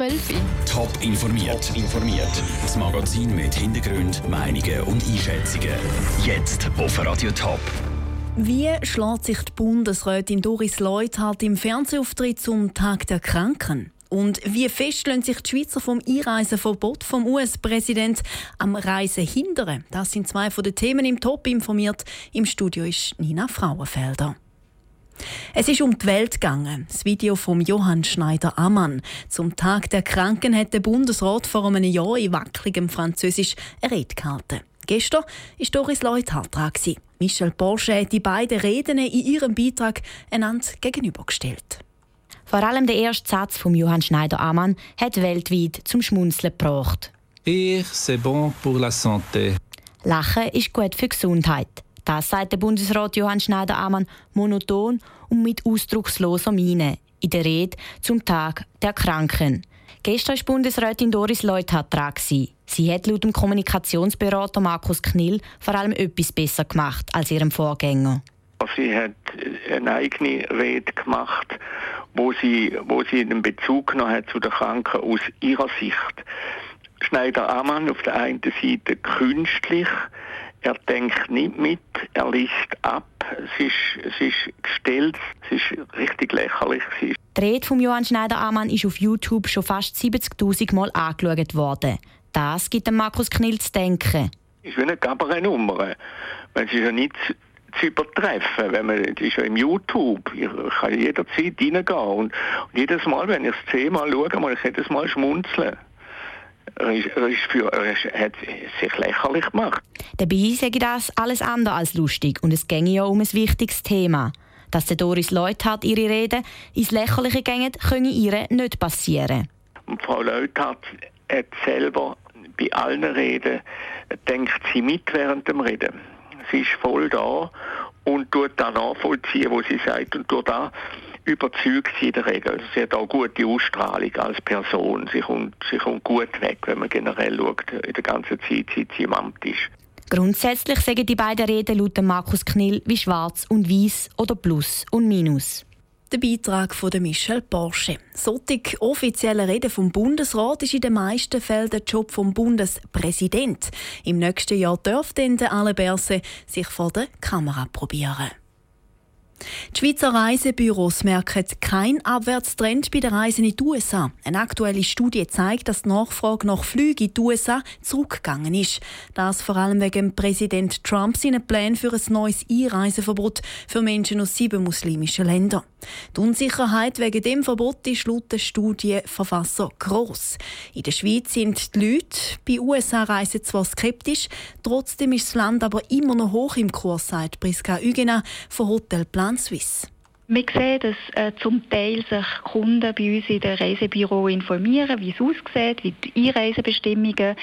12. Top informiert. informiert. Das Magazin mit Hintergrund, Meinungen und Einschätzungen. Jetzt auf Radio Top. Wie schlägt sich die Bundesrätin Doris Leuthard im Fernsehauftritt zum Tag der Kranken? Und wie fest lassen sich die Schweizer vom Einreiseverbot vom US-Präsident am Reisen hindern? Das sind zwei von den Themen im Top informiert. Im Studio ist Nina Frauenfelder. Es ist um die Welt gegangen. Das Video von Johann Schneider-Ammann. Zum Tag der Kranken hat der Bundesrat vor einem Jahr in wackeligem Französisch eine Rede gehalten. Gestern war Doris Leuthard dran. Michel Porsche hat die beiden Reden in ihrem Beitrag einander gegenübergestellt. Vor allem der erste Satz von Johann Schneider-Ammann hat weltweit zum Schmunzeln gebracht. Rire, c'est bon pour la santé. Lachen ist gut für die Gesundheit. Das sagt der Bundesrat Johann Schneider-Ammann monoton und mit ausdrucksloser Miene in der Rede zum Tag der Kranken. Gestern war Bundesrätin Doris Leuthard dran. Sie hat laut dem Kommunikationsberater Markus Knill vor allem etwas besser gemacht als ihrem Vorgänger. Sie hat eine eigene Rede gemacht, wo sie, wo sie einen Bezug genommen hat zu den Kranken aus ihrer Sicht. Schneider Amann auf der einen Seite künstlich, er denkt nicht mit, er liest ab, es ist, es ist gestellt, es ist richtig lächerlich. Die Rede von Johann Schneider-Amann ist auf YouTube schon fast 70.000 Mal angeschaut worden. Das gibt dem Markus Knill zu denken. Es ist wie eine Cabaret-Nummer. Man ist ja nicht zu übertreffen. Wenn man, das ist ja im YouTube. Ich kann jederzeit reingehen. Und, und jedes Mal, wenn ich es zehnmal schaue, muss ich jedes Mal schmunzeln. Ist für, ist, hat sich lächerlich gemacht. Dabei sage ich das alles andere als lustig und es ginge ja um ein wichtiges Thema. Dass der Doris Leuthard ihre Rede ins Lächerliche gehen, könne ihr nicht passieren. Und Frau Leuthard hat selber bei allen Reden denkt sie mit während dem Reden. Sie ist voll da und tut da nachvollziehen, was sie sagt und tut da überzeugt sie in der Regel. Sie hat auch gute Ausstrahlung als Person. Sie kommt, sie kommt gut weg, wenn man generell schaut, in der ganzen Zeit, seit sie im Amt ist. Grundsätzlich sagen die beiden Reden laut Markus Knill wie schwarz und weiß oder plus und minus. Der Beitrag von Michel Porsche. Solche offizielle Rede vom Bundesrat ist in den meisten Fällen der Job vom Bundespräsident. Im nächsten Jahr dürfte der Alain Berset sich vor der Kamera probieren. Die Schweizer Reisebüros merken keinen Abwärtstrend bei den Reisen in die USA. Eine aktuelle Studie zeigt, dass die Nachfrage nach Flügen in die USA zurückgegangen ist. Das vor allem wegen Präsident Trump seinen Plänen für ein neues Einreiseverbot für Menschen aus sieben muslimischen Ländern. Die Unsicherheit wegen dem Verbot ist laut der Studienverfasser gross. In der Schweiz sind die Leute bei USA-Reisen zwar skeptisch, trotzdem ist das Land aber immer noch hoch im Kurs, sagt Priska Ügena von Hotelplan Plan Suisse. Wir sehen, dass äh, zum Teil sich Kunden bei uns in den Reisebüro informieren, wie es aussieht, wie die Einreisebestimmungen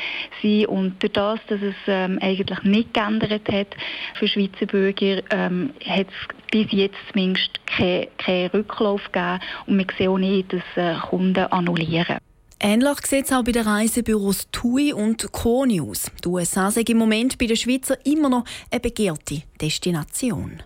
sind. Und durch das, dass es ähm, eigentlich nicht geändert hat für Schweizer Bürger, ähm, hat es bis jetzt zumindest keinen kein Rücklauf gegeben. Und wir sehen auch nicht, dass äh, Kunden annullieren. Ähnlich sieht es auch bei den Reisebüros TUI und Koni aus. Die USA sind im Moment bei den Schweizer immer noch eine begehrte Destination.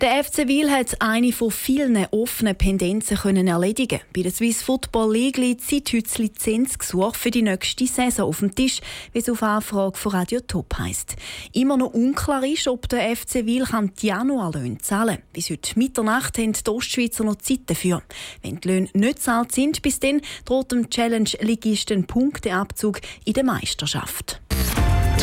Der FC Wil hat eine von vielen offenen Pendenzen können erledigen. Bei der Swiss Football League liegt seit heute Lizenzgesuch für die nächste Saison auf dem Tisch, wie es auf Anfrage von Radio Top heisst. Immer noch unklar ist, ob der FC Wil die Januarlöhne zahlen kann. Bis heute Mitternacht haben die Ostschweizer noch Zeit dafür. Wenn die Löhne nicht zahlt sind, bis dann droht dem Challenge-Ligisten Punkteabzug in der Meisterschaft.